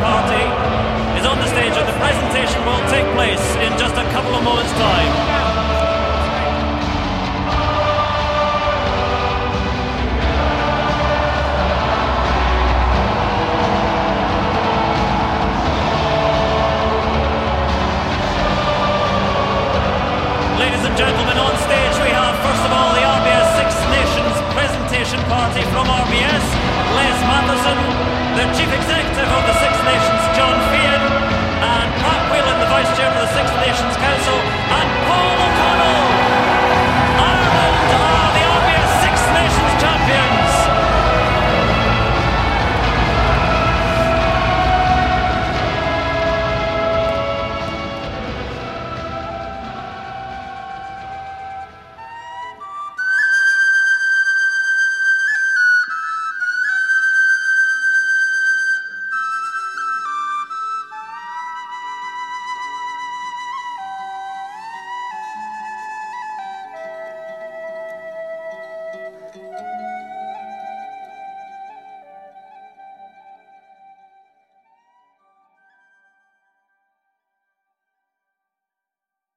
party is on the stage and the presentation will take place in just a couple of moments' time. Ladies and gentlemen, on stage we have first of all the RBS Six Nations presentation party from RBS, Les Matheson, the chief